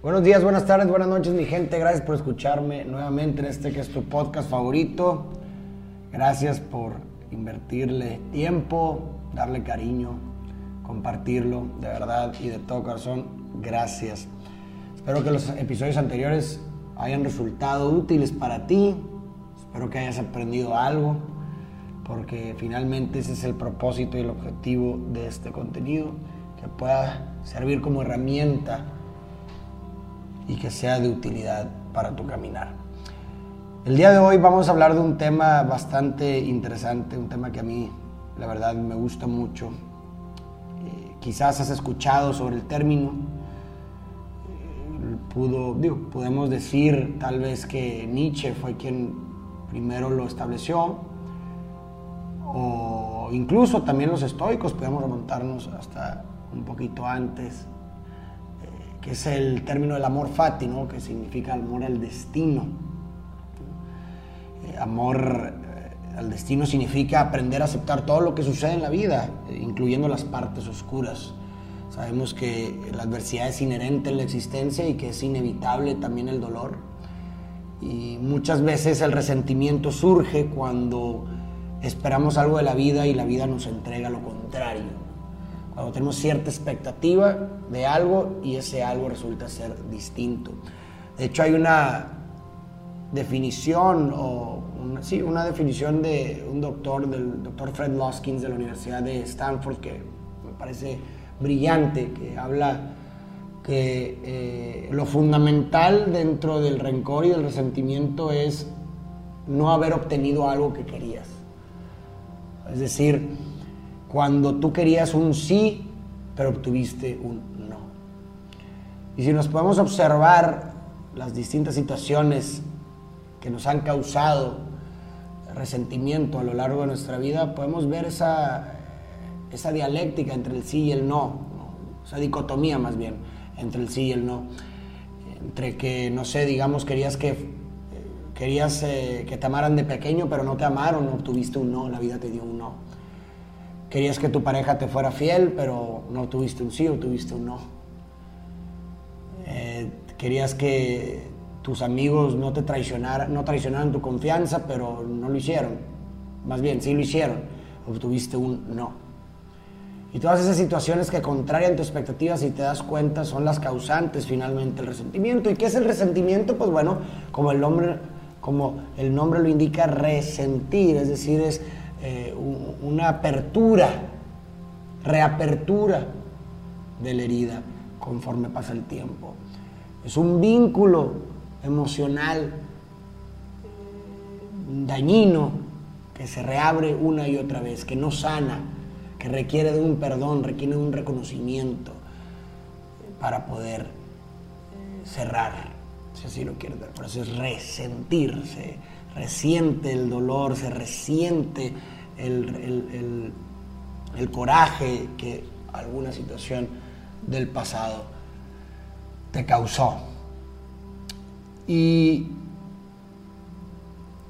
Buenos días, buenas tardes, buenas noches, mi gente. Gracias por escucharme nuevamente en este que es tu podcast favorito. Gracias por invertirle tiempo, darle cariño, compartirlo de verdad y de todo corazón. Gracias. Espero que los episodios anteriores hayan resultado útiles para ti. Espero que hayas aprendido algo, porque finalmente ese es el propósito y el objetivo de este contenido, que pueda servir como herramienta y que sea de utilidad para tu caminar. El día de hoy vamos a hablar de un tema bastante interesante, un tema que a mí la verdad me gusta mucho. Eh, quizás has escuchado sobre el término, eh, pudo, digo, podemos decir tal vez que Nietzsche fue quien primero lo estableció, o incluso también los estoicos, podemos remontarnos hasta un poquito antes que es el término del amor fati, ¿no? que significa amor al destino. Eh, amor eh, al destino significa aprender a aceptar todo lo que sucede en la vida, eh, incluyendo las partes oscuras. Sabemos que la adversidad es inherente en la existencia y que es inevitable también el dolor. Y muchas veces el resentimiento surge cuando esperamos algo de la vida y la vida nos entrega lo contrario tenemos cierta expectativa de algo y ese algo resulta ser distinto. De hecho, hay una definición, o una, sí, una definición de un doctor, del doctor Fred Loskins de la Universidad de Stanford, que me parece brillante, que habla que eh, lo fundamental dentro del rencor y del resentimiento es no haber obtenido algo que querías. Es decir, cuando tú querías un sí, pero obtuviste un no. Y si nos podemos observar las distintas situaciones que nos han causado resentimiento a lo largo de nuestra vida, podemos ver esa, esa dialéctica entre el sí y el no, esa dicotomía más bien entre el sí y el no. Entre que, no sé, digamos, querías que querías eh, que te amaran de pequeño, pero no te amaron, no obtuviste un no, la vida te dio un no. Querías que tu pareja te fuera fiel, pero no tuviste un sí o tuviste un no. Eh, querías que tus amigos no te traicionaran, no traicionaran tu confianza, pero no lo hicieron. Más bien, sí lo hicieron, obtuviste un no. Y todas esas situaciones que contrarian tus expectativas, y te das cuenta, son las causantes finalmente del resentimiento. ¿Y qué es el resentimiento? Pues bueno, como el nombre, como el nombre lo indica, resentir, es decir, es eh, una apertura, reapertura de la herida conforme pasa el tiempo. Es un vínculo emocional dañino que se reabre una y otra vez, que no sana, que requiere de un perdón, requiere de un reconocimiento para poder cerrar, si así lo quieres ver. Por eso es resentirse resiente el dolor, se resiente el, coraje que alguna situación del pasado te causó. Y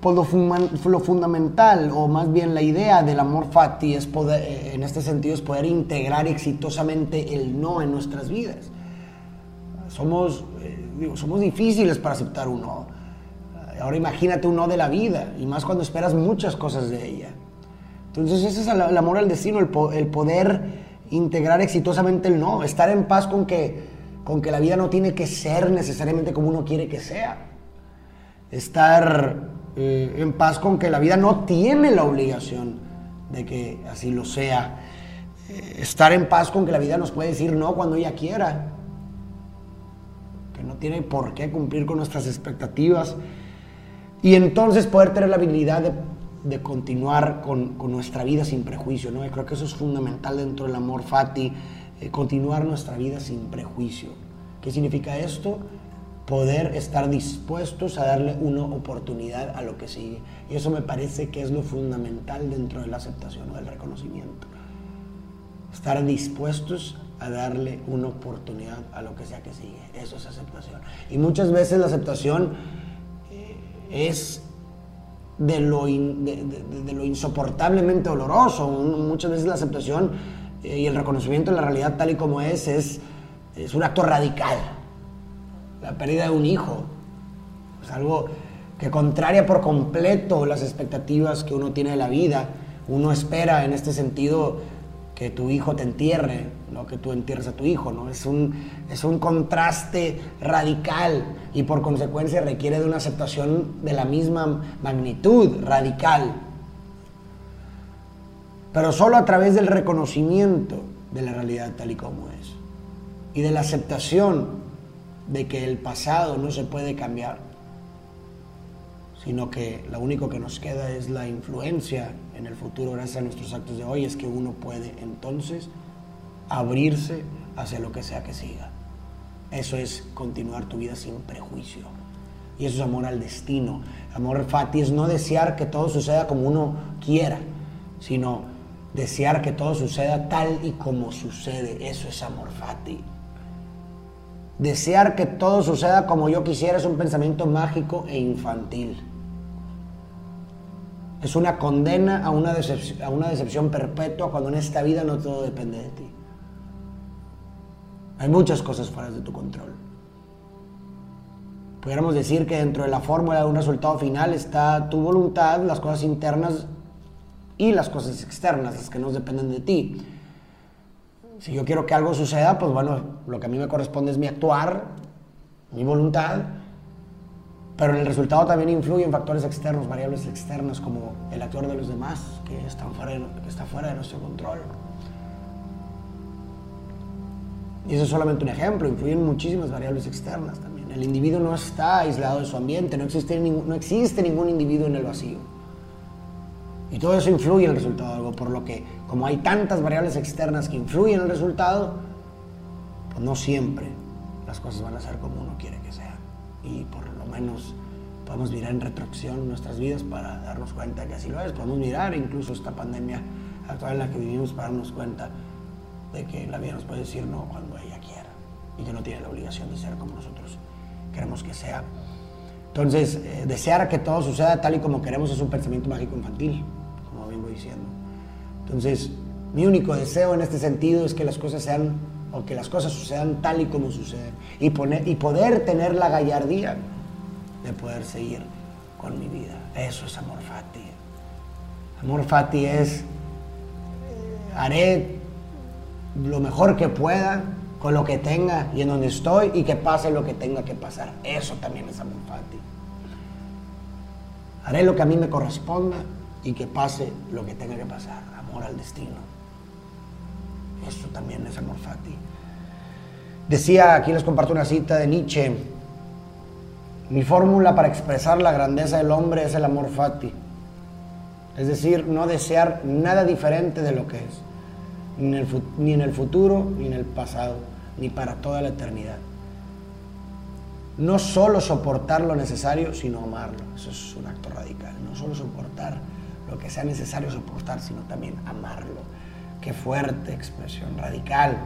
pues lo, fundamental, o más bien la idea del amor fati es poder, eh, en este sentido, es poder integrar exitosamente el no en nuestras vidas. Somos, eh, somos difíciles para aceptar un no. Ahora imagínate un no de la vida, y más cuando esperas muchas cosas de ella. Entonces ese es el, amor al destino, el, poder integrar exitosamente el no, estar en paz con que, con que la vida no tiene que ser necesariamente como uno quiere que sea. Estar eh, en paz con que la vida no tiene la obligación de que así lo sea. Eh, estar en paz con que la vida nos puede decir no cuando ella quiera. Que no tiene por qué cumplir con nuestras expectativas y entonces poder tener la habilidad de, continuar con, nuestra vida sin prejuicio, ¿no? creo que eso es fundamental dentro del amor fati, eh, continuar nuestra vida sin prejuicio. ¿Qué significa esto? Poder estar dispuestos a darle una oportunidad a lo que sigue. Y eso me parece que es lo fundamental dentro de la aceptación o del reconocimiento. Estar dispuestos a darle una oportunidad a lo que sea que sigue. Eso es aceptación. Y muchas veces la aceptación es de lo, de, lo insoportablemente doloroso. Muchas veces la aceptación eh, y el reconocimiento de la realidad tal y como es, es, es un acto radical. la pérdida de un hijo. Es algo que contraria por completo las expectativas que uno tiene de la vida. Uno espera en este sentido tu hijo te entierre, no que tú entierres a tu hijo, ¿no? Es un, es un contraste radical y por consecuencia requiere de una aceptación de la misma magnitud radical. Pero solo a través del reconocimiento de la realidad tal y como es y de la aceptación de que el pasado no se puede cambiar, sino que lo único que nos queda es la influencia en el futuro gracias a nuestros actos de hoy, es que uno puede entonces abrirse hacia lo que sea que siga. Eso es continuar tu vida sin prejuicio. Y eso es amor al destino. Amor fati es no desear que todo suceda como uno quiera, sino desear que todo suceda tal y como sucede. Eso es amor fati. Desear que todo suceda como yo quisiera es un pensamiento mágico e infantil. Es una condena a una, decepción, perpetua cuando en esta vida no todo depende de ti. Hay muchas cosas fuera de tu control. Pudiéramos decir que dentro de la fórmula de un resultado final está tu voluntad, las cosas internas y las cosas externas, las que no dependen de ti. Si yo quiero que algo suceda, pues bueno, lo que a mí me corresponde es mi actuar, mi voluntad, pero en el resultado también influyen factores externos, variables externas como el actor de los demás, que, están fuera que está fuera de nuestro control. Y eso es solamente un ejemplo, influyen muchísimas variables externas también. El individuo no está aislado de su ambiente, no existe, ningún, individuo en el vacío. Y todo eso influye en el resultado de algo, por lo que como hay tantas variables externas que influyen en el resultado, pues no siempre las cosas van a ser como uno quiere que sean. Y por lo menos podemos mirar en retroacción nuestras vidas para darnos cuenta que así lo es. Podemos mirar incluso esta pandemia actual en la que vivimos para darnos cuenta de que la vida nos puede decir no cuando ella quiera y que no tiene la obligación de ser como nosotros queremos que sea. Entonces, eh, desear que todo suceda tal y como queremos es un pensamiento mágico infantil, como vengo diciendo. Entonces, mi único deseo en este sentido es que las cosas sean, o que las cosas sucedan tal y como suceden, y, poner, y poder tener la gallardía de poder seguir con mi vida. Eso es amor fati. Amor fati es, eh, haré lo mejor que pueda con lo que tenga y en donde estoy y que pase lo que tenga que pasar. Eso también es amor fati. Haré lo que a mí me corresponda y que pase lo que tenga que pasar. Amor al destino. Eso también es amor fati. Decía, aquí les comparto una cita de Nietzsche. Mi fórmula para expresar la grandeza del hombre es el amor fati. Es decir, no desear nada diferente de lo que es ni en, el, futuro, ni en el pasado, ni para toda la eternidad. No solo soportar lo necesario, sino amarlo. Eso es un acto radical. No solo soportar lo que sea necesario soportar, sino también amarlo. Qué fuerte expresión, radical.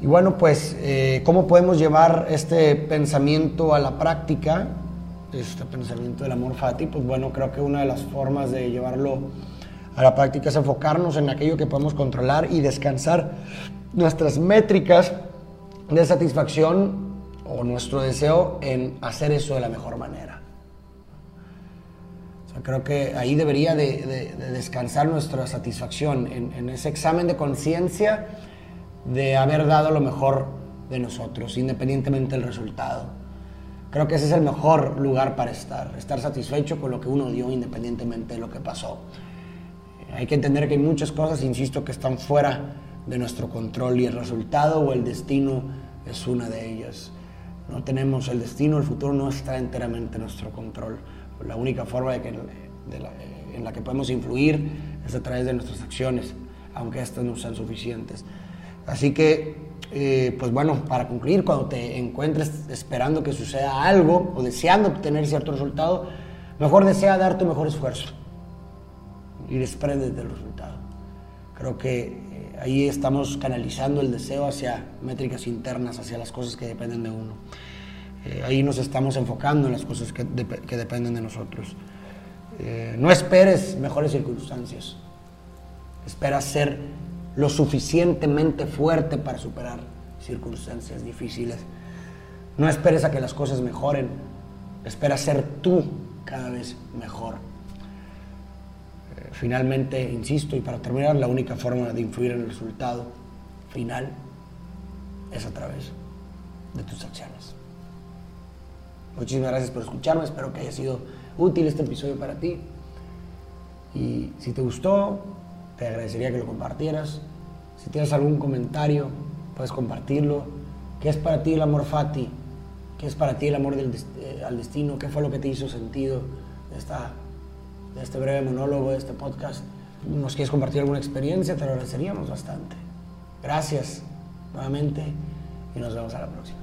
Y bueno, pues, eh, ¿cómo podemos llevar este pensamiento a la práctica? Este pensamiento del amor fati, pues bueno, creo que una de las formas de llevarlo a la práctica es enfocarnos en aquello que podemos controlar y descansar nuestras métricas de satisfacción o nuestro deseo en hacer eso de la mejor manera. Creo que ahí debería de, descansar nuestra satisfacción en, en ese examen de conciencia de haber dado lo mejor de nosotros, independientemente del resultado. Creo que ese es el mejor lugar para estar, estar satisfecho con lo que uno dio independientemente de lo que pasó. Hay que entender que hay muchas cosas, insisto, que están fuera de nuestro control y el resultado o el destino es una de ellas. No tenemos el destino, el futuro no está enteramente en nuestro control. La única forma de que, en la que podemos influir es a través de nuestras acciones, aunque estas no sean suficientes. Así que, eh, pues bueno, para concluir, cuando te encuentres esperando que suceda algo o deseando obtener cierto resultado, mejor desea dar tu mejor esfuerzo y desprende del resultado. Creo que eh, ahí estamos canalizando el deseo hacia métricas internas, hacia las cosas que dependen de uno. Eh, ahí nos estamos enfocando en las cosas que, dependen de nosotros. Eh, no esperes mejores circunstancias. Espera ser lo suficientemente fuerte para superar circunstancias difíciles. No esperes a que las cosas mejoren. Espera ser tú cada vez mejor. Eh, finalmente, insisto, y para terminar, la única forma de influir en el resultado final es a través de tus acciones. Muchísimas gracias por escucharme, espero que haya sido útil este episodio para ti. Y si te gustó, te agradecería que lo compartieras. Si tienes algún comentario, puedes compartirlo. ¿Qué es para ti el amor fati? ¿Qué es para ti el amor del eh, al destino? ¿Qué fue lo que te hizo sentido de, esta, este breve monólogo, de este podcast? ¿Nos quieres compartir alguna experiencia? Te lo agradeceríamos bastante. Gracias nuevamente y nos vemos a la próxima.